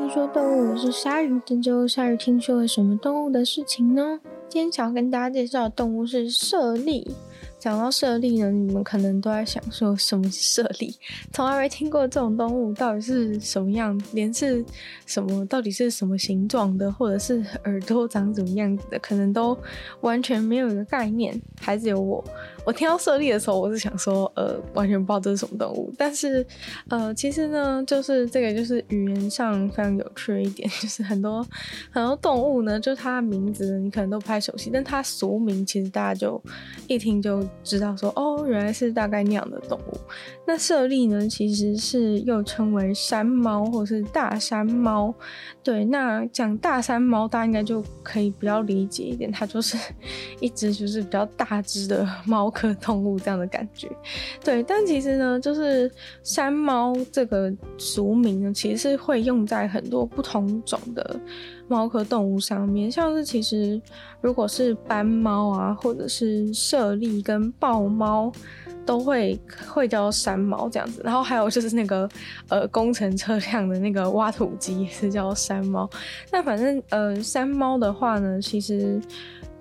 听说动物，是鲨鱼。这周鲨鱼听说了什么动物的事情呢？今天想要跟大家介绍的动物是猞猁。讲到猞猁呢，你们可能都在想说什么是猞猁？从来没听过这种动物到底是什么样，连是什么，到底是什么形状的，或者是耳朵长怎么样子的，可能都完全没有一个概念。还是有我，我听到猞猁的时候，我是想说，呃，完全不知道这是什么动物。但是，呃，其实呢，就是这个就是语言上非常有趣的一点，就是很多很多动物呢，就它的名字你可能都不太熟悉，但它俗名其实大家就一听就。知道说哦，原来是大概那样的动物。那猞猁呢，其实是又称为山猫或是大山猫。对，那讲大山猫，大家应该就可以比较理解一点，它就是 一只就是比较大只的猫科动物这样的感觉。对，但其实呢，就是山猫这个俗名呢，其实是会用在很多不同种的猫科动物上面，像是其实如果是斑猫啊，或者是猞猁跟豹猫，都会会叫山猫这样子。然后还有就是那个 呃工程车辆的那个挖土机也是叫山猫。那反正呃山猫的话呢，其实。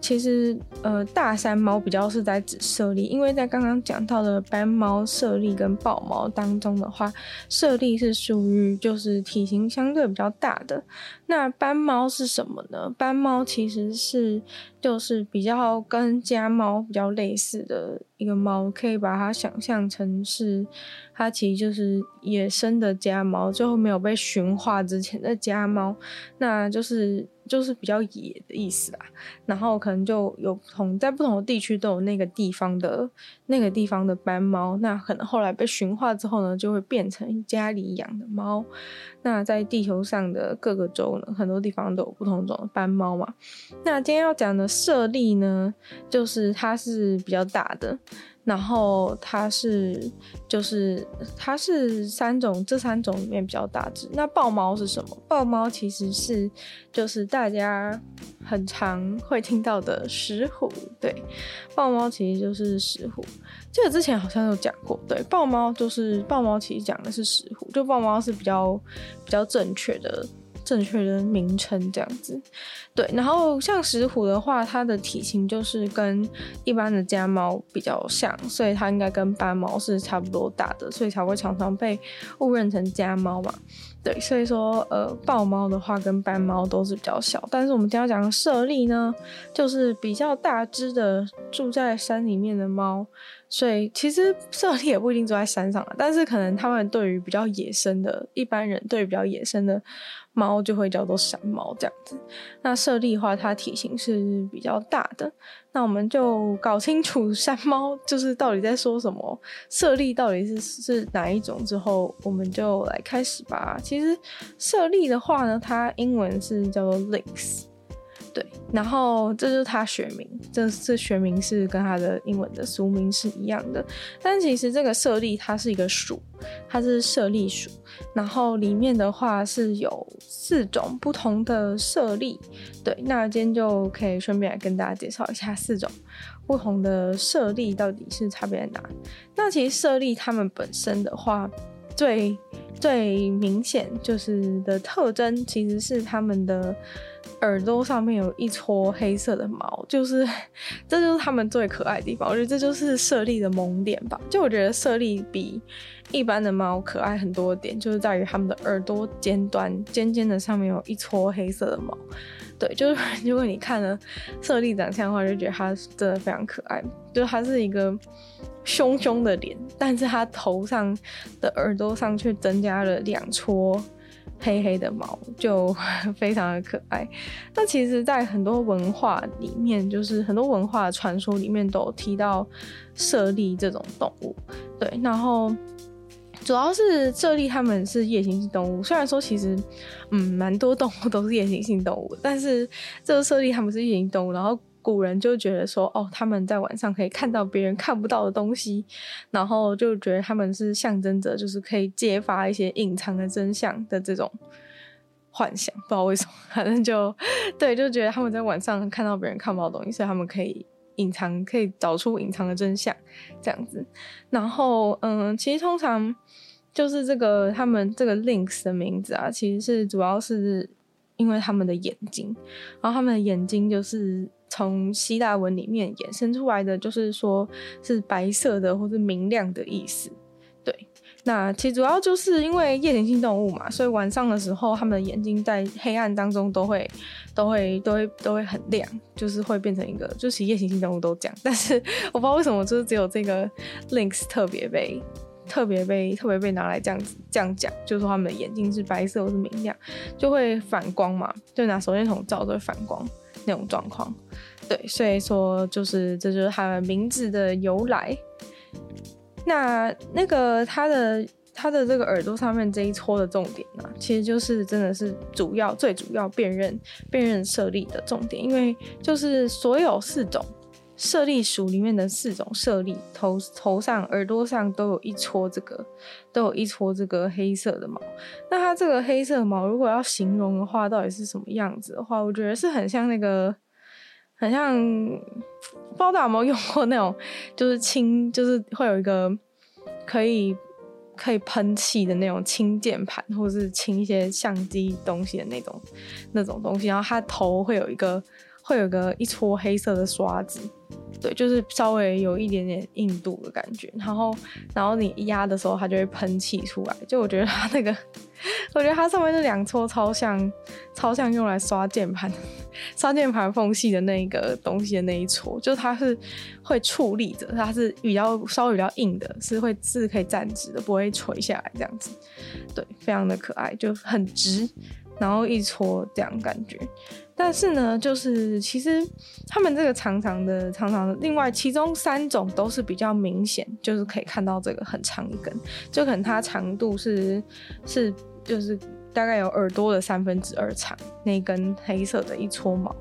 其实，呃，大山猫比较是在指猞猁，因为在刚刚讲到的斑猫、猞猁跟豹猫当中的话，猞猁是属于就是体型相对比较大的。那斑猫是什么呢？斑猫其实是就是比较跟家猫比较类似的一个猫，可以把它想象成是它其实就是野生的家猫，最后没有被驯化之前的家猫，那就是。就是比较野的意思啦，然后可能就有不同，在不同的地区都有那个地方的那个地方的斑猫，那可能后来被驯化之后呢，就会变成家里养的猫。那在地球上的各个州呢，很多地方都有不同种的斑猫嘛。那今天要讲的猞猁呢，就是它是比较大的。然后它是，就是它是三种，这三种里面比较大只。那豹猫是什么？豹猫其实是，就是大家很常会听到的石虎。对，豹猫其实就是石虎。这个之前好像有讲过，对，豹猫就是豹猫，其实讲的是石虎，就豹猫是比较比较正确的。正确的名称这样子，对。然后像石虎的话，它的体型就是跟一般的家猫比较像，所以它应该跟斑猫是差不多大的，所以才会常常被误认成家猫嘛。对，所以说呃，豹猫的话跟斑猫都是比较小，但是我们今天要讲的猞猁呢，就是比较大只的住在山里面的猫。所以其实猞猁也不一定住在山上啊，但是可能他们对于比较野生的一般人，对于比较野生的猫就会叫做山猫这样子。那猞猁的话，它体型是比较大的。那我们就搞清楚山猫就是到底在说什么，猞猁到底是是哪一种之后，我们就来开始吧。其实猞猁的话呢，它英文是叫做 lynx。然后这就是它学名，这这学名是跟它的英文的俗名是一样的。但其实这个舍利它是一个属，它是舍利属。然后里面的话是有四种不同的舍利。对，那今天就可以顺便来跟大家介绍一下四种不同的舍利到底是差别在哪。那其实舍利它们本身的话，最最明显就是的特征其实是它们的。耳朵上面有一撮黑色的毛，就是 这就是它们最可爱的地方。我觉得这就是设立的萌点吧。就我觉得设立比一般的猫可爱很多点，就是在于它们的耳朵尖端尖尖的上面有一撮黑色的毛。对，就是如果你看了设立长相的话，就觉得它真的非常可爱。就是它是一个凶凶的脸，但是它头上的耳朵上却增加了两撮。黑黑的毛就 非常的可爱。那其实，在很多文化里面，就是很多文化传说里面都有提到猞猁这种动物。对，然后主要是猞猁他们是夜行性动物。虽然说其实，嗯，蛮多动物都是夜行性动物，但是这个猞猁它们是夜行动物，然后。古人就觉得说，哦，他们在晚上可以看到别人看不到的东西，然后就觉得他们是象征着，就是可以揭发一些隐藏的真相的这种幻想。不知道为什么，反正就对，就觉得他们在晚上看到别人看不到的东西，所以他们可以隐藏，可以找出隐藏的真相这样子。然后，嗯，其实通常。就是这个他们这个 links 的名字啊，其实是主要是因为他们的眼睛，然后他们的眼睛就是从希腊文里面衍生出来的，就是说是白色的或是明亮的意思。对，那其实主要就是因为夜行性动物嘛，所以晚上的时候，他们的眼睛在黑暗当中都会都会都会都会很亮，就是会变成一个，就是夜行性动物都讲，但是我不知道为什么，就是只有这个 Lynx 特别被。特别被特别被拿来这样子这样讲，就是说他们的眼睛是白色或是明亮，就会反光嘛，就拿手电筒照都会反光那种状况。对，所以说就是这就是他们名字的由来。那那个他的他的这个耳朵上面这一撮的重点呢，其实就是真的是主要最主要辨认辨认设立的重点，因为就是所有四种。舍利鼠里面的四种舍利，头头上、耳朵上都有一撮这个，都有一撮这个黑色的毛。那它这个黑色毛，如果要形容的话，到底是什么样子的话，我觉得是很像那个，很像，不知道大家有没有用过那种，就是轻，就是会有一个可以可以喷气的那种轻键盘，或者是轻一些相机东西的那种那种东西，然后它头会有一个。会有个一撮黑色的刷子，对，就是稍微有一点点硬度的感觉。然后，然后你压的时候，它就会喷气出来。就我觉得它那个，我觉得它上面那两撮超像，超像用来刷键盘、刷键盘缝隙的那个东西的那一撮，就它是会矗立着，它是比较稍微比较硬的，是会是可以站直的，不会垂下来这样子。对，非常的可爱，就很直，然后一撮这样感觉。但是呢，就是其实他们这个长长的、长长的，另外其中三种都是比较明显，就是可以看到这个很长一根，就可能它长度是是就是大概有耳朵的三分之二长那根黑色的一撮毛。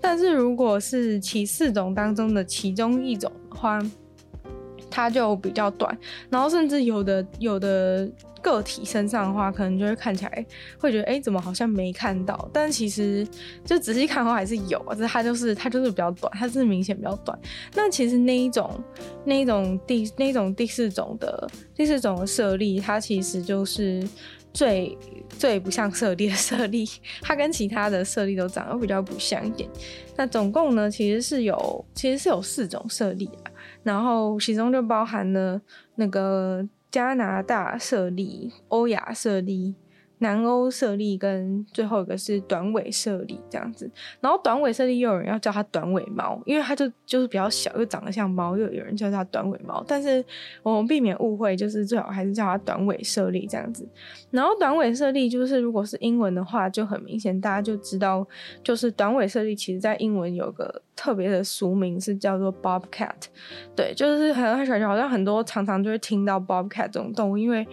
但是如果是其四种当中的其中一种的话，它就比较短，然后甚至有的有的。个体身上的话，可能就会看起来会觉得，哎、怎么好像没看到？但其实就仔细看的话，还是有，只是它就是它就是比较短，它是明显比较短。那其实那一种那一种第那一种第四种的第四种的猞猁，它其实就是最最不像猞猁的猞猁，它跟其他的猞猁都长得比较不像一点。那总共呢，其实是有其实是有四种猞猁啊，然后其中就包含了那个。加拿大设立、欧亚设立、南欧猞猁跟最后一个是短尾猞猁这样子，然后短尾猞猁又有人要叫它短尾猫，因为它就就是比较小，又长得像猫，又有人叫它短尾猫。但是我们避免误会，就是最好还是叫它短尾猞猁这样子。然后短尾猞猁就是如果是英文的话，就很明显大家就知道，就是短尾猞猁其实在英文有个。特别的俗名是叫做 bobcat，对，就是很很好像很多常常就会听到 bobcat 这种动物，因为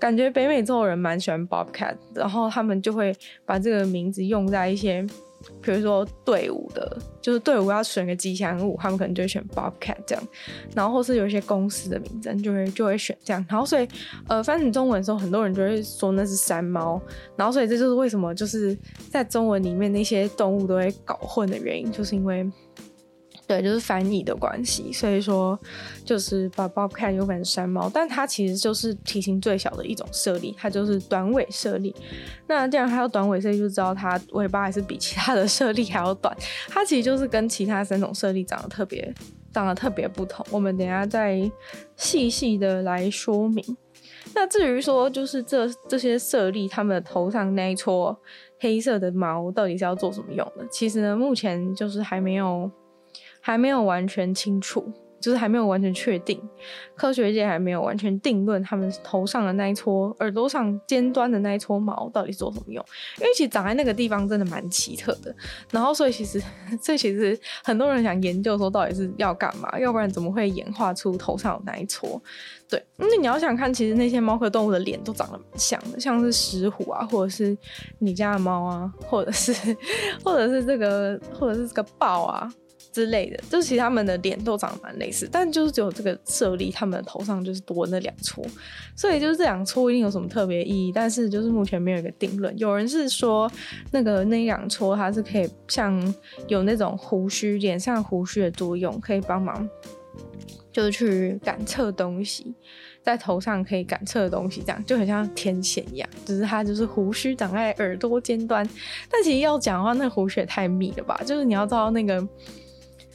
感觉北美洲人蛮喜欢 bobcat，然后他们就会把这个名字用在一些。比如说队伍的，就是队伍要选个吉祥物，他们可能就会选 Bobcat 这样，然后或是有一些公司的名字就会就会选这样，然后所以呃翻成中文的时候，很多人就会说那是山猫，然后所以这就是为什么就是在中文里面那些动物都会搞混的原因，就是因为。对，就是翻译的关系，所以说就是把 bobcat 又翻山猫，但它其实就是体型最小的一种猞猁，它就是短尾猞猁。那既然它有短尾猞猁，就知道它尾巴还是比其他的猞猁还要短。它其实就是跟其他三种猞猁长得特别，长得特别不同。我们等下再细细的来说明。那至于说，就是这这些猞猁，它们头上那一撮黑色的毛到底是要做什么用的？其实呢，目前就是还没有。还没有完全清楚，就是还没有完全确定，科学界还没有完全定论他们头上的那一撮、耳朵上尖端的那一撮毛到底做什么用，因为其实长在那个地方真的蛮奇特的。然后，所以其实 这其实很多人想研究说到底是要干嘛，要不然怎么会演化出头上有那一撮？对，那你要想看，其实那些猫科动物的脸都长得蛮像的，像是石虎啊，或者是你家的猫啊，或者是 或者是这个，或者是这个豹啊。之类的，就是其实他们的脸都长得蛮类似，但就是只有这个设立，他们的头上就是多那两撮，所以就是这两撮一定有什么特别意义，但是就是目前没有一个定论。有人是说，那个那两撮它是可以像有那种胡须脸上胡须的作用，可以帮忙就是去感测东西。在头上可以感测的东西，这样就很像天线一样，只是它就是胡须长在耳朵尖端。但其实要讲的话，那胡须也太密了吧？就是你要知道那个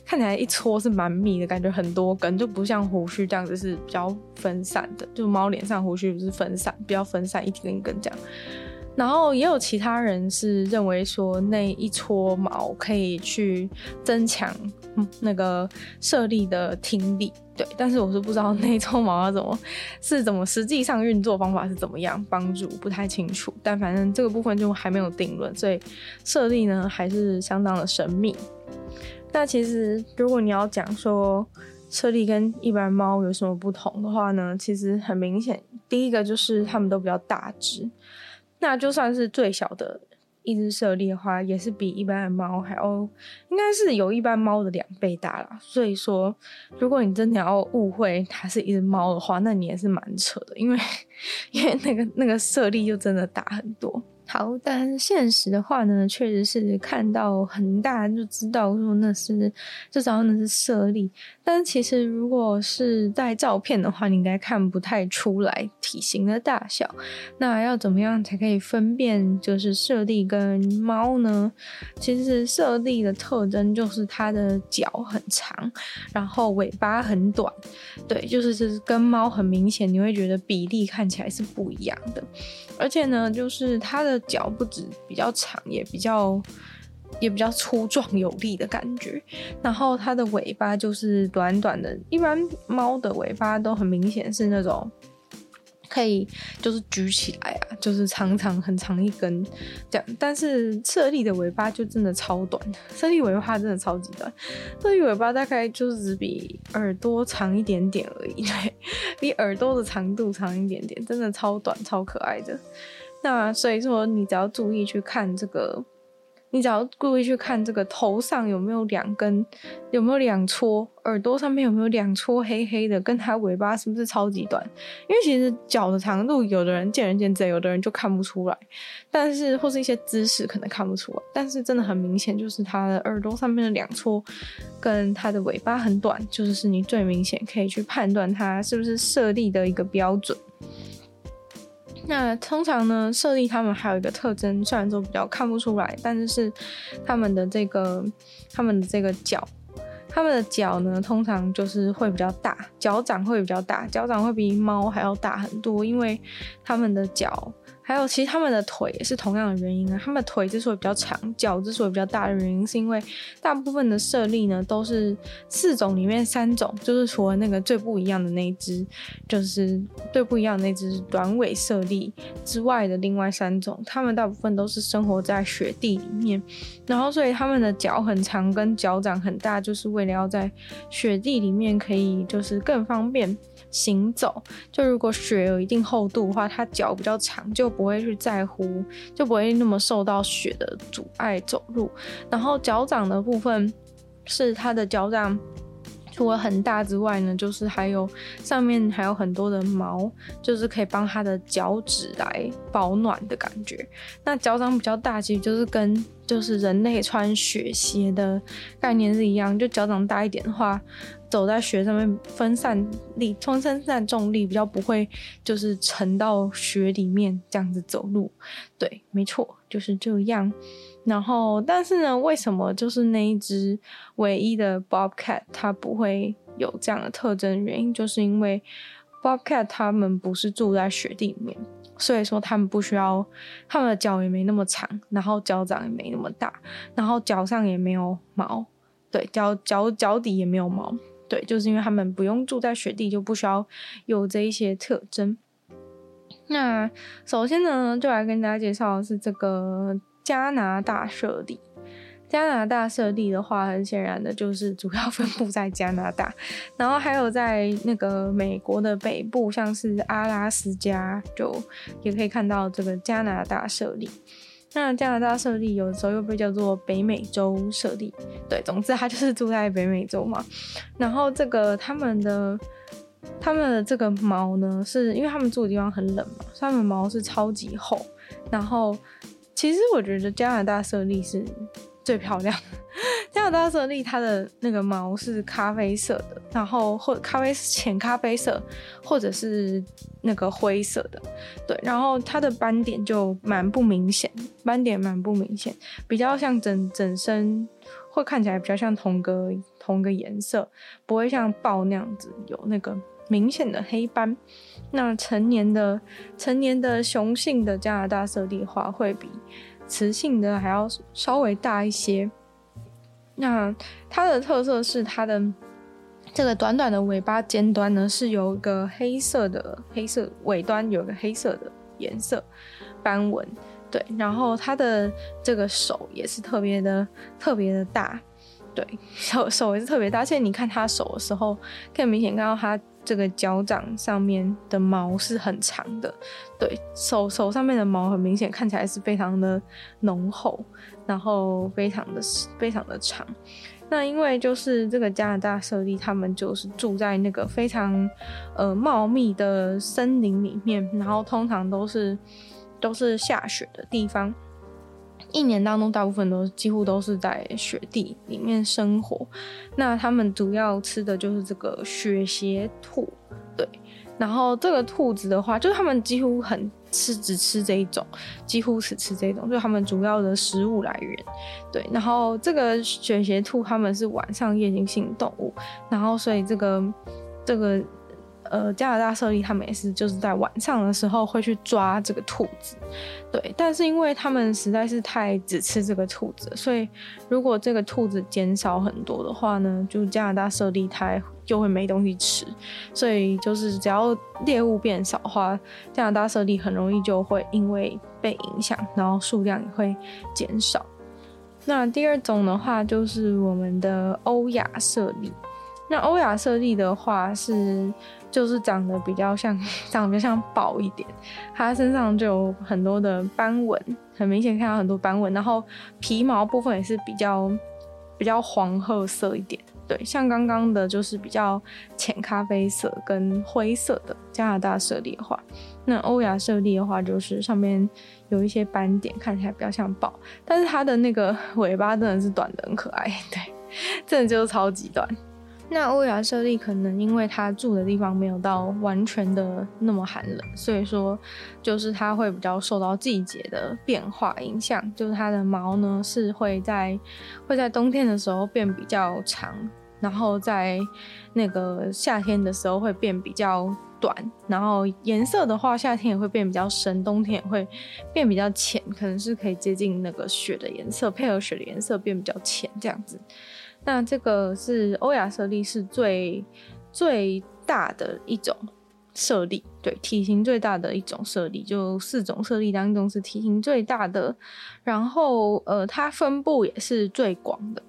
看起来一撮是蛮密的，感觉很多根，就不像胡须这样子是比较分散的。就猫脸上胡须不是分散，比较分散，一根一根这样。然后也有其他人是认为说那一撮毛可以去增强那个设立的听力，对。但是我是不知道那一撮毛要怎么是怎么实际上运作方法是怎么样帮助不太清楚。但反正这个部分就还没有定论，所以设立呢还是相当的神秘。那其实如果你要讲说设立跟一般猫有什么不同的话呢，其实很明显，第一个就是它们都比较大只。那就算是最小的一只设立的话，也是比一般的猫还要，应该是有一般猫的两倍大啦。所以说，如果你真的要误会它是一只猫的话，那你也是蛮扯的，因为 因为那个那个设立就真的大很多。好，但现实的话呢，确实是看到很大就知道说那是，就知道那是设立。但其实如果是在照片的话，你应该看不太出来体型的大小。那要怎么样才可以分辨就是设立跟猫呢？其实设立的特征就是它的脚很长，然后尾巴很短。对，就是就是跟猫很明显，你会觉得比例看起来是不一样的。而且呢，就是它的脚不止比较长，也比较也比较粗壮有力的感觉。然后它的尾巴就是短短的，一般猫的尾巴都很明显是那种。可以就是举起来啊，就是长长很长一根这样，但是设立的尾巴就真的超短，设立尾巴真的超级短，设立尾巴大概就是只比耳朵长一点点而已，对，比耳朵的长度长一点点，真的超短超可爱的。那所以说你只要注意去看这个。你只要故意去看这个头上有没有两根，有没有两撮，耳朵上面有没有两撮黑黑的，跟它尾巴是不是超级短？因为其实脚的长度，有的人见仁见智，有的人就看不出来，但是或是一些姿势可能看不出来，但是真的很明显，就是它的耳朵上面的两撮跟它的尾巴很短，就是你最明显可以去判断它是不是设立的一个标准。那通常呢，设立他们还有一个特征，虽然说比较看不出来，但是是他们的这个他们的这个脚，他们的脚呢，通常就是会比较大，脚掌会比较大，脚掌会比猫还要大很多，因为他们的脚。还有，其实他们的腿也是同样的原因啊。他们的腿之所以比较长，脚之所以比较大的原因，是因为大部分的设立呢，都是四种里面三种，就是除了那个最不一样的那一只，就是最不一样的那只短尾设立之外的另外三种，他们大部分都是生活在雪地里面，然后所以他们的脚很长，跟脚掌很大，就是为了要在雪地里面可以就是更方便。行走，就如果雪有一定厚度的话，它脚比较长，就不会去在乎，就不会那么受到雪的阻碍走路。然后脚掌的部分是它的脚掌。除了很大之外呢，就是还有上面还有很多的毛，就是可以帮它的脚趾来保暖的感觉。那脚掌比较大，其实就是跟就是人类穿雪鞋的概念是一样，就脚掌大一点的话，走在雪上面分散力，分散重力比较不会就是沉到雪里面这样子走路。对，没错，就是这样。然后，但是呢，为什么就是那一只唯一的 Bobcat 它不会有这样的特征？原因就是因为 Bobcat 它们不是住在雪地里面，所以说它们不需要，它们的脚也没那么长，然后脚掌也没那么大，然后脚上也没有毛，对，脚脚脚底也没有毛，对，就是因为他们不用住在雪地，就不需要有这一些特征。那首先呢，就来跟大家介绍的是这个。加拿大设立，加拿大设立的话，很显然的就是主要分布在加拿大，然后还有在那个美国的北部，像是阿拉斯加，就也可以看到这个加拿大设立。那加拿大设立有的时候又被叫做北美洲设立，对，总之它就是住在北美洲嘛。然后这个他们的他们的这个毛呢，是因为他们住的地方很冷嘛，所以他们毛是超级厚，然后。其实我觉得加拿大设立是最漂亮，加拿大色丽它的那个毛是咖啡色的，然后或咖啡浅咖啡色，或者是那个灰色的，对，然后它的斑点就蛮不明显，斑点蛮不明显，比较像整整身会看起来比较像同个同个颜色，不会像豹那样子有那个明显的黑斑。那成年的成年的雄性的加拿大色丽的话，会比雌性的还要稍微大一些。那它的特色是它的这个短短的尾巴尖端呢，是有一个黑色的黑色尾端有一个黑色的颜色斑纹，对，然后它的这个手也是特别的特别的大，对，手手也是特别大，而且你看它手的时候，可以明显看到它。这个脚掌上面的毛是很长的，对，手手上面的毛很明显看起来是非常的浓厚，然后非常的非常的长。那因为就是这个加拿大色丽，他们就是住在那个非常呃茂密的森林里面，然后通常都是都是下雪的地方。一年当中，大部分都几乎都是在雪地里面生活。那他们主要吃的就是这个雪鞋兔，对。然后这个兔子的话，就是他们几乎很吃，只吃这一种，几乎只吃这一种，就是他们主要的食物来源。对。然后这个雪鞋兔，他们是晚上夜行性动物，然后所以这个这个。呃，加拿大设立他们也是，就是在晚上的时候会去抓这个兔子，对。但是因为他们实在是太只吃这个兔子，所以如果这个兔子减少很多的话呢，就加拿大设立它就会没东西吃。所以就是只要猎物变少的话，加拿大设立很容易就会因为被影响，然后数量也会减少。那第二种的话就是我们的欧亚设立。那欧亚设立的话是。就是长得比较像，长得比较像豹一点，它身上就有很多的斑纹，很明显看到很多斑纹，然后皮毛部分也是比较比较黄褐色一点，对，像刚刚的就是比较浅咖啡色跟灰色的加拿大色丽的话，那欧亚色丽的话就是上面有一些斑点，看起来比较像豹，但是它的那个尾巴真的是短得很可爱，对，真的就是超级短。那欧亚舍利可能因为它住的地方没有到完全的那么寒冷，所以说就是它会比较受到季节的变化影响，就是它的毛呢是会在会在冬天的时候变比较长，然后在那个夏天的时候会变比较短，然后颜色的话夏天也会变比较深，冬天也会变比较浅，可能是可以接近那个雪的颜色，配合雪的颜色变比较浅这样子。那这个是欧亚设立，是最最大的一种设立，对，体型最大的一种设立，就四种设立当中是体型最大的，然后呃，它分布也是最广的，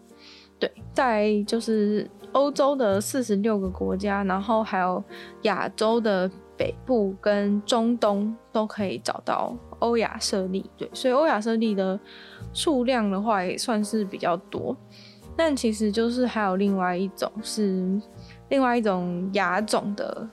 对，在就是欧洲的四十六个国家，然后还有亚洲的北部跟中东都可以找到欧亚设立，对，所以欧亚设立的数量的话也算是比较多。但其实就是还有另外一种是另外一种亚种的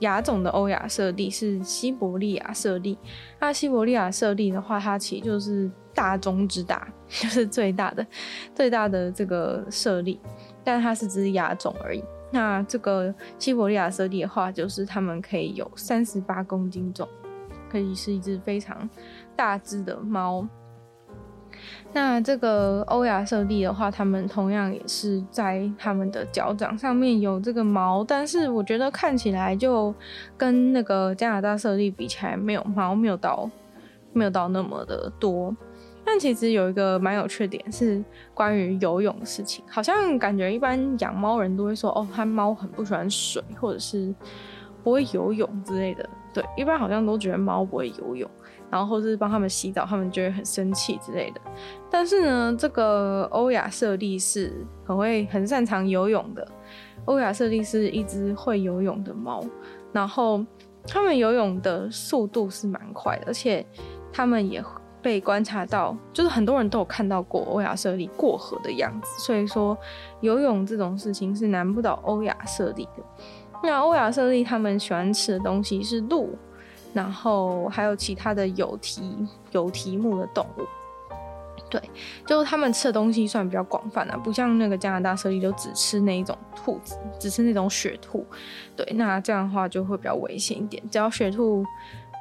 亚种的欧亚色丽是西伯利亚色丽。那西伯利亚色丽的话，它其实就是大中之大，就是最大的最大的这个色丽，但它是只是亚种而已。那这个西伯利亚色丽的话，就是它们可以有三十八公斤重，可以是一只非常大只的猫。那这个欧亚色丽的话，它们同样也是在它们的脚掌上面有这个毛，但是我觉得看起来就跟那个加拿大色丽比起来，没有毛，没有到没有到那么的多。但其实有一个蛮有趣的点是关于游泳的事情，好像感觉一般养猫人都会说，哦，它猫很不喜欢水，或者是不会游泳之类的。对，一般好像都觉得猫不会游泳。然后或是帮他们洗澡，他们就会很生气之类的。但是呢，这个欧亚舍利是很会、很擅长游泳的。欧亚舍利是一只会游泳的猫，然后他们游泳的速度是蛮快的，而且他们也被观察到，就是很多人都有看到过欧亚舍利过河的样子。所以说，游泳这种事情是难不倒欧亚舍利的。那欧亚色丽他们喜欢吃的东西是鹿。然后还有其他的有蹄有蹄目的动物，对，就是他们吃的东西算比较广泛啊，不像那个加拿大猞猁就只吃那一种兔子，只吃那种雪兔。对，那这样的话就会比较危险一点，只要雪兔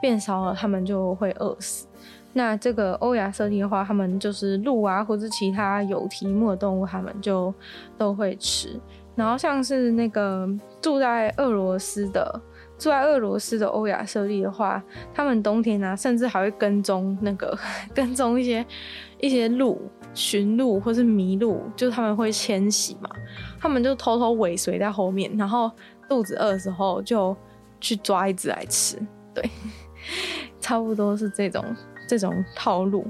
变少了，他们就会饿死。那这个欧亚猞猁的话，他们就是鹿啊，或者其他有蹄目的动物，他们就都会吃。然后像是那个住在俄罗斯的，住在俄罗斯的欧亚猞猁的话，他们冬天呢、啊，甚至还会跟踪那个 跟踪一些一些鹿、驯鹿或是麋鹿，就是他们会迁徙嘛，他们就偷偷尾随在后面，然后肚子饿的时候就去抓一只来吃。对，差不多是这种。这种套路，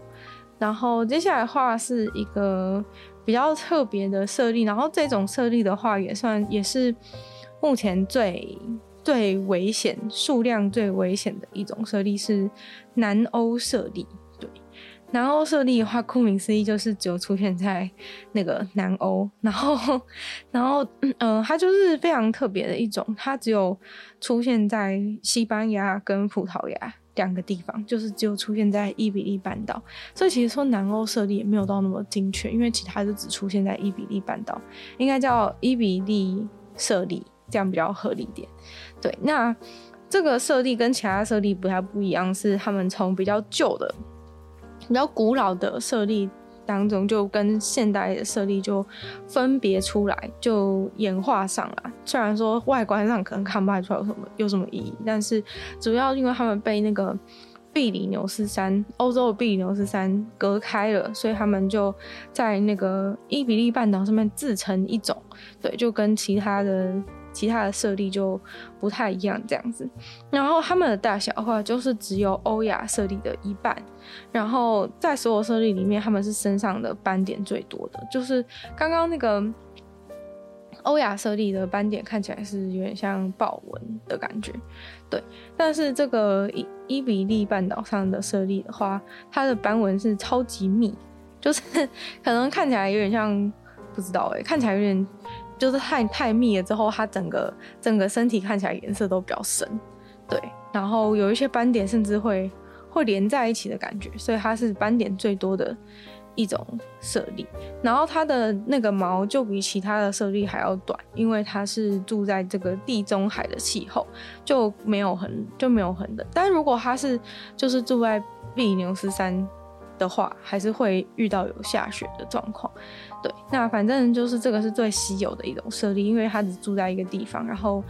然后接下来的话是一个比较特别的设立，然后这种设立的话也算也是目前最最危险、数量最危险的一种设立是南欧设立。对，南欧设立的话，顾名思义就是只有出现在那个南欧，然后 然后嗯、它就是非常特别的一种，它只有出现在西班牙跟葡萄牙。两个地方就是只有出现在伊比利半岛，所以其实说南欧设立也没有到那么精确，因为其他就只出现在伊比利半岛，应该叫伊比利设立，这样比较合理点。对，那这个设立跟其他设立不太不一样，是他们从比较旧的、比较古老的设立。当中就跟现代的设立就分别出来，就演化上了。虽然说外观上可能看不太出来有什么有什么意义，但是主要因为他们被那个比里牛斯山，欧洲的比里牛斯山隔开了，所以他们就在那个伊比利半岛上面自成一种。对，就跟其他的。其他的设立就不太一样，这样子。然后它们的大小的话，就是只有欧亚设立的一半。然后在所有设立里面，它们是身上的斑点最多的。就是刚刚那个欧亚设立的斑点看起来是有点像豹纹的感觉，对。但是这个伊伊比利半岛上的设立的话，它的斑纹是超级密，就是 可能看起来有点像，不知道哎、欸，看起来有点。就是太太密了之后，它整个整个身体看起来颜色都比较深，对，然后有一些斑点甚至会会连在一起的感觉，所以它是斑点最多的一种猞猁。然后它的那个毛就比其他的猞猁还要短，因为它是住在这个地中海的气候，就没有很就没有很冷。但如果它是就是住在比里牛斯山的话，还是会遇到有下雪的状况。对，那反正就是这个是最稀有的一种设立，因为它只住在一个地方，然后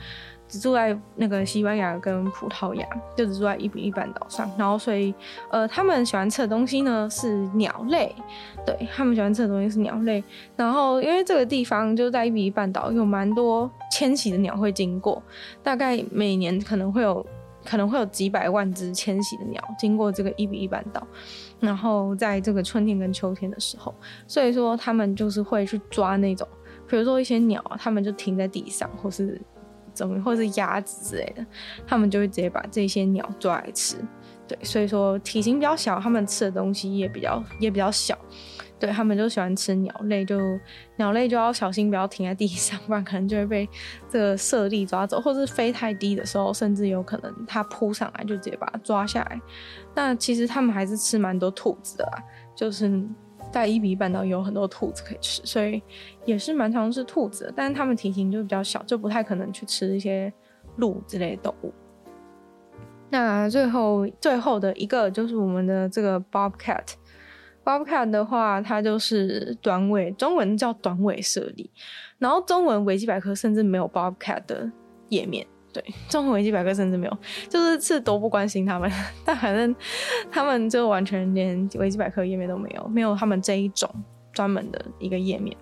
只住在那个西班牙跟葡萄牙，就只住在伊比利半岛上，然后所以呃，他们喜欢吃的东西呢是鸟类，对，他们喜欢吃的东西是鸟类，然后因为这个地方就在伊比利半岛有蛮多迁徙的鸟会经过，大概每年可能会有可能会有几百万只迁徙的鸟经过这个伊比利半岛。然后在这个春天跟秋天的时候，所以说他们就是会去抓那种，比如说一些鸟，他们就停在地上，或是怎么，或是鸭子之类的，他们就会直接把这些鸟抓来吃。对，所以说体型比较小，他们吃的东西也比较也比较小。对，他们就喜欢吃鸟类，就鸟类就要小心，不要停在地上，不然可能就会被这个猞猁抓走，或是飞太低的时候，甚至有可能它扑上来就直接把它抓下来。那其实他们还是吃蛮多兔子的啦，就是在伊比半岛有很多兔子可以吃，所以也是蛮常吃兔子的。但是它们体型就比较小，就不太可能去吃一些鹿之类的动物。那最后最后的一个就是我们的这个 bobcat。Bobcat 的话，它就是短尾，中文叫短尾设立。然后中文维基百科甚至没有 Bobcat 的页面，对，中文维基百科甚至没有，就是是都不关心他们。但反正他们就完全连维基百科页面都没有，没有他们这一种专门的一个页面。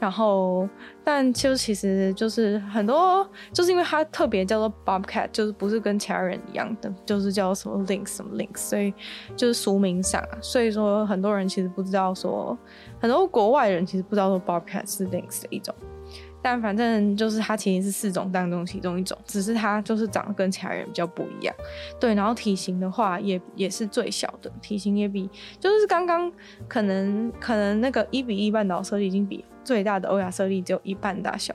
然后，但就其实就是很多，就是因为它特别叫做 Bobcat，就是不是跟其他人一样的，就是叫什么 Lynx 什么 Lynx，所以就是俗名上啊。所以说很多人其实不知道说，很多国外人其实不知道说 Bobcat 是 Lynx 的一种。但反正就是它其实是四种当中其中一种，只是它就是长得跟其他人比较不一样。对，然后体型的话也也是最小的，体型也比就是刚刚可能可能那个一比一半岛猞猁已经比最大的欧亚猞猁只有一半大小，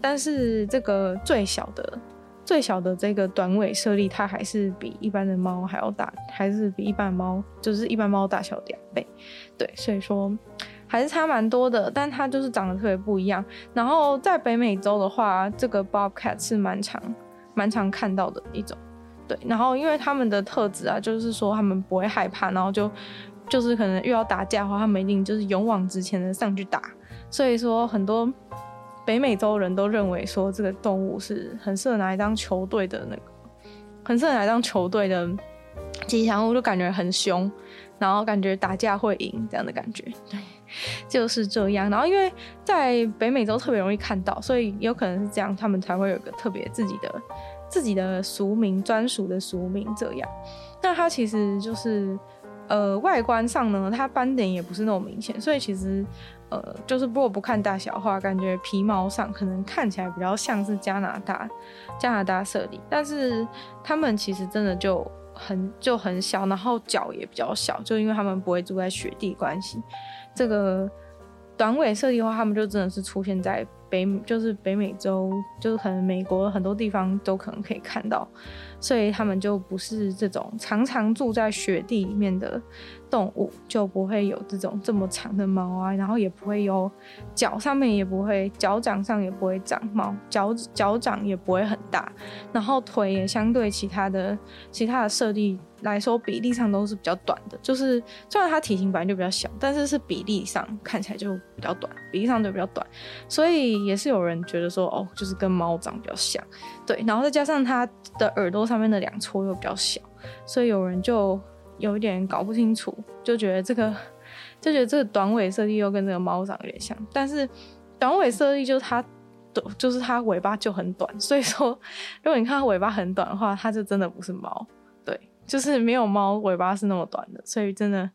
但是这个最小的最小的这个短尾猞猁，它还是比一般的猫还要大，还是比一般猫，就是一般猫大小两倍。对，所以说还是差蛮多的，但它就是长得特别不一样。然后在北美洲的话，这个 Bobcat 是蛮常、蛮常看到的一种。对，然后因为他们的特质啊，就是说他们不会害怕，然后就就是可能遇到打架的话，他们一定就是勇往直前的上去打。所以说很多。北美洲人都认为说这个动物是很适合拿来当球队的那个，很适合拿来当球队的吉祥物，就感觉很凶，然后感觉打架会赢这样的感觉，对，就是这样。然后因为在北美洲特别容易看到，所以有可能是这样，他们才会有个特别自己的自己的俗名，专属的俗名这样。那它其实就是呃外观上呢，它斑点也不是那么明显，所以其实。呃，就是如果不看大小的话，感觉皮毛上可能看起来比较像是加拿大加拿大猞猁，但是它们其实真的就很就很小，然后脚也比较小，就因为它们不会住在雪地关系。这个短尾设计的话，他们就真的是出现在北，就是北美洲，就是可能美国很多地方都可能可以看到，所以他们就不是这种常常住在雪地里面的。动物就不会有这种这么长的毛啊，然后也不会有脚上面也不会脚掌上也不会长毛，脚脚掌也不会很大，然后腿也相对其他的其他的设计来说比例上都是比较短的，就是虽然它体型本来就比较小，但是是比例上看起来就比较短，比例上就比较短，所以也是有人觉得说哦，就是跟猫长比较像，对，然后再加上它的耳朵上面的两撮又比较小，所以有人就。有一点搞不清楚，就觉得这个，就觉得这个短尾设计又跟这个猫长有点像，但是短尾设计就是它，就是它尾巴就很短，所以说如果你看它尾巴很短的话，它就真的不是猫，就是没有猫尾巴是那么短的，所以真的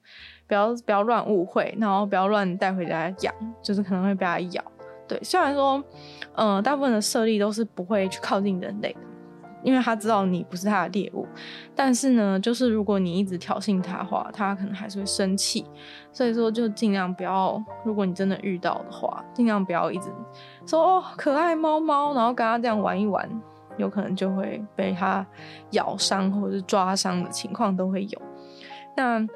不要不要乱误会，然后不要乱带回家养，就是可能会被它咬，对，虽然说，嗯、呃，大部分的猞猁都是不会去靠近人类的。因为他知道你不是他的猎物，但是呢，就是如果你一直挑衅他的话，他可能还是会生气。所以说，就尽量不要，如果你真的遇到的话，尽量不要一直说哦，可爱猫猫，然后跟他这样玩一玩，有可能就会被它咬伤或者是抓伤的情况都会有。那。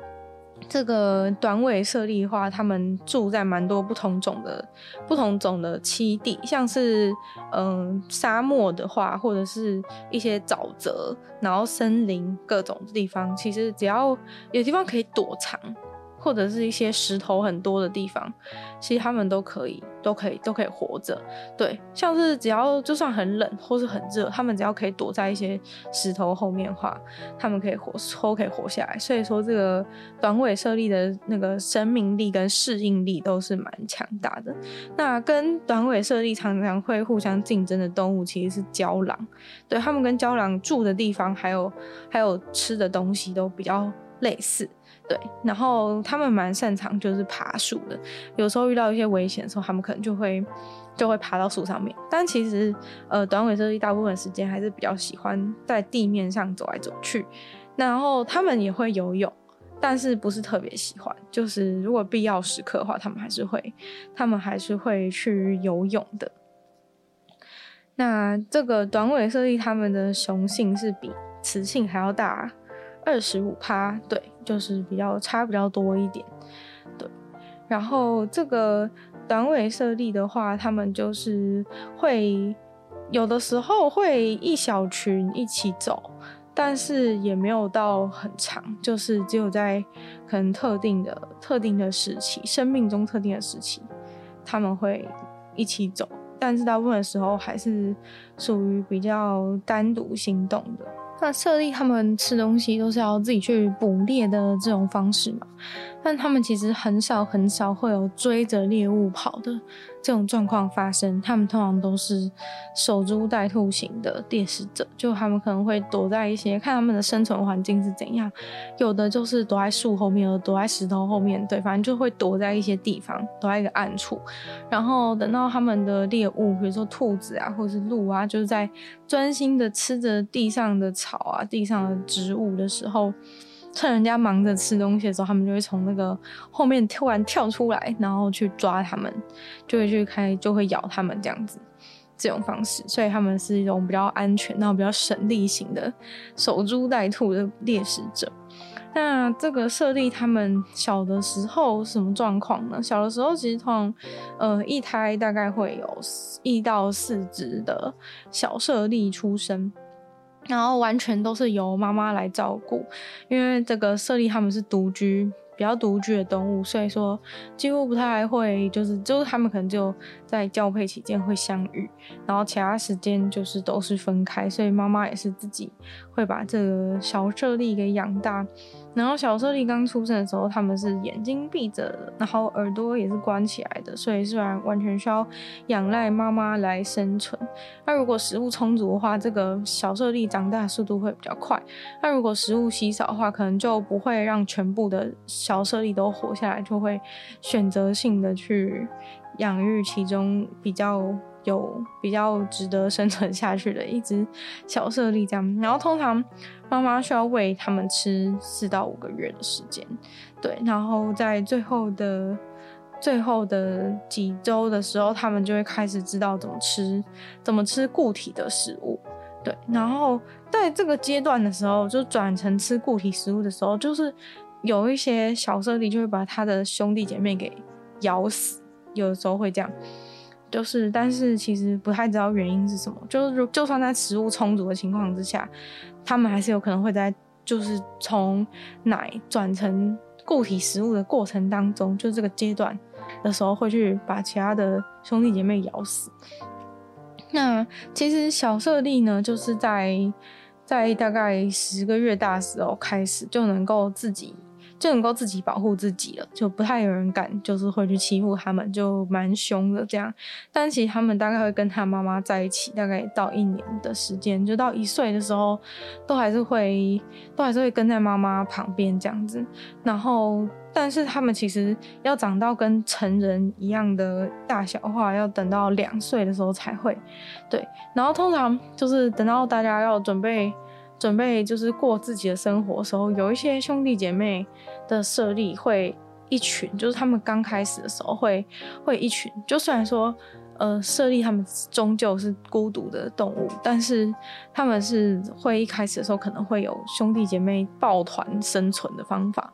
这个短尾猞猁的话，他们住在蛮多不同种的、不同种的栖地，像是嗯沙漠的话，或者是一些沼泽，然后森林各种地方，其实只要有地方可以躲藏。或者是一些石头很多的地方，其实他们都可以，都可以，都可以活着。对，像是只要就算很冷或是很热，他们只要可以躲在一些石头后面的话，他们可以活，都可以活下来。所以说，这个短尾猞猁的那个生命力跟适应力都是蛮强大的。那跟短尾猞猁常常会互相竞争的动物其实是郊狼。对，他们跟郊狼住的地方，还有还有吃的东西都比较类似。对，然后他们蛮擅长就是爬树的，有时候遇到一些危险的时候，他们可能就会就会爬到树上面。但其实，呃，短尾猞猁大部分时间还是比较喜欢在地面上走来走去。然后他们也会游泳，但是不是特别喜欢。就是如果必要时刻的话，他们还是会，他们还是会去游泳的。那这个短尾猞猁，它们的雄性是比雌性还要大二十五趴，对。就是比较差比较多一点，对。然后这个短尾设立的话，他们就是会有的时候会一小群一起走，但是也没有到很长，就是只有在可能特定的特定的时期，生命中特定的时期，他们会一起走，但是大部分的时候还是属于比较单独行动的。那猞猁他们吃东西都是要自己去捕猎的这种方式嘛，但他们其实很少很少会有追着猎物跑的。这种状况发生，他们通常都是守株待兔型的猎食者，就他们可能会躲在一些，看他们的生存环境是怎样，有的就是躲在树后面，有的躲在石头后面，对，反正就会躲在一些地方，躲在一个暗处，然后等到他们的猎物，比如说兔子啊，或者是鹿啊，就是在专心的吃着地上的草啊、地上的植物的时候。趁人家忙着吃东西的时候，他们就会从那个后面突然跳出来，然后去抓他们，就会去开，就会咬他们这样子。这种方式，所以他们是一种比较安全，然后比较省力型的守株待兔的猎食者。那这个设立他们小的时候什么状况呢？小的时候其实通常，呃，一胎大概会有一到四只的小设立出生，然后完全都是由妈妈来照顾，因为这个舍利他们是独居。比较独居的动物，所以说几乎不太会，就是就是他们可能就在交配期间会相遇，然后其他时间就是都是分开，所以妈妈也是自己会把这个小舍利给养大。然后小猞猁刚出生的时候，他们是眼睛闭着的，然后耳朵也是关起来的，所以虽然完全需要仰赖妈妈来生存。那如果食物充足的话，这个小猞猁长大速度会比较快。那如果食物稀少的话，可能就不会让全部的小猞猁都活下来，就会选择性的去养育其中比较。有比较值得生存下去的一只小猞猁这样，然后通常妈妈需要喂他们吃四到五个月的时间，对，然后在最后的最后的几周的时候，他们就会开始知道怎么吃，怎么吃固体的食物，对，然后在这个阶段的时候，就转成吃固体食物的时候，就是有一些小猞猁就会把他的兄弟姐妹给咬死，有的时候会这样。就是，但是其实不太知道原因是什么。就是，就算在食物充足的情况之下，他们还是有可能会在就是从奶转成固体食物的过程当中，就这个阶段的时候，会去把其他的兄弟姐妹咬死。那其实小舍利呢，就是在在大概十个月大时候开始就能够自己。就能够自己保护自己了，就不太有人敢，就是会去欺负他们，就蛮凶的这样。但其实他们大概会跟他妈妈在一起，大概到一年的时间，就到一岁的时候，都还是会，都还是会跟在妈妈旁边这样子。然后，但是他们其实要长到跟成人一样的大小的话，要等到两岁的时候才会。对，然后通常就是等到大家要准备。准备就是过自己的生活的时候，有一些兄弟姐妹的设立会一群，就是他们刚开始的时候会会一群，就虽然说。呃，设立他们终究是孤独的动物，但是他们是会一开始的时候可能会有兄弟姐妹抱团生存的方法，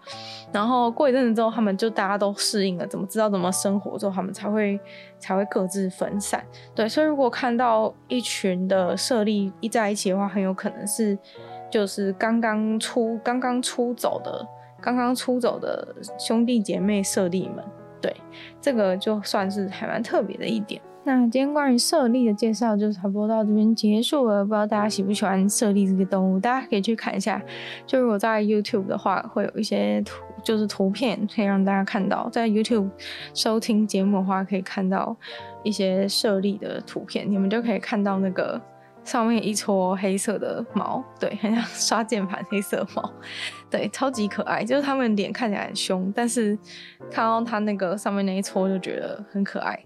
然后过一阵子之后，他们就大家都适应了，怎么知道怎么生活之后，他们才会才会各自分散。对，所以如果看到一群的设立一在一起的话，很有可能是就是刚刚出刚刚出走的刚刚出走的兄弟姐妹设立们。对，这个就算是还蛮特别的一点。那今天关于设立的介绍就差不多到这边结束了。不知道大家喜不喜欢设立这个动物，大家可以去看一下。就如果在 YouTube 的话，会有一些图，就是图片可以让大家看到。在 YouTube 收听节目的话，可以看到一些设立的图片，你们就可以看到那个。上面一撮黑色的毛，对，很像 刷键盘黑色毛，对，超级可爱。就是他们脸看起来很凶，但是看到他那个上面那一撮就觉得很可爱。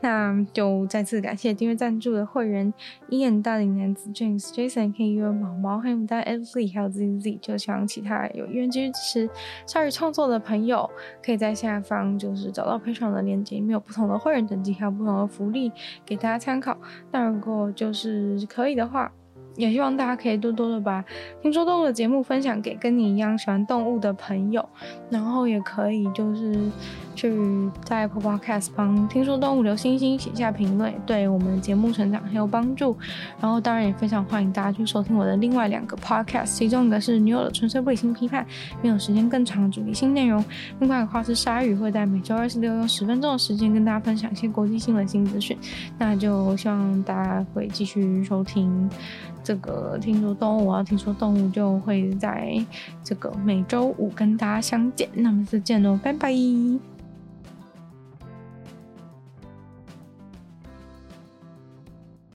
那就再次感谢订阅赞助的会员：Ian 大龄男子 James Jason K U 毛毛黑牡丹 Ashley 还有 Z Z。就希望其他有愿意支持鲨鱼创作的朋友，可以在下方就是找到 Patreon 的链接，里面有不同的会员等级，还有不同的福利给大家参考。那如果就是可以的话。也希望大家可以多多的把听说动物的节目分享给跟你一样喜欢动物的朋友，然后也可以就是去在 Podcast 帮听说动物留星星、写下评论，对我们的节目成长很有帮助。然后当然也非常欢迎大家去收听我的另外两个 Podcast，其中一个是女友的纯粹不理性批判，没有时间更长的主题性内容；另外一个话是鲨鱼，会在每周二十六用十分钟的时间跟大家分享一些国际新闻新资讯。那就希望大家会继续收听。这个听说动物啊，听说动物就会在这个每周五跟大家相见，那么再见喽，拜拜。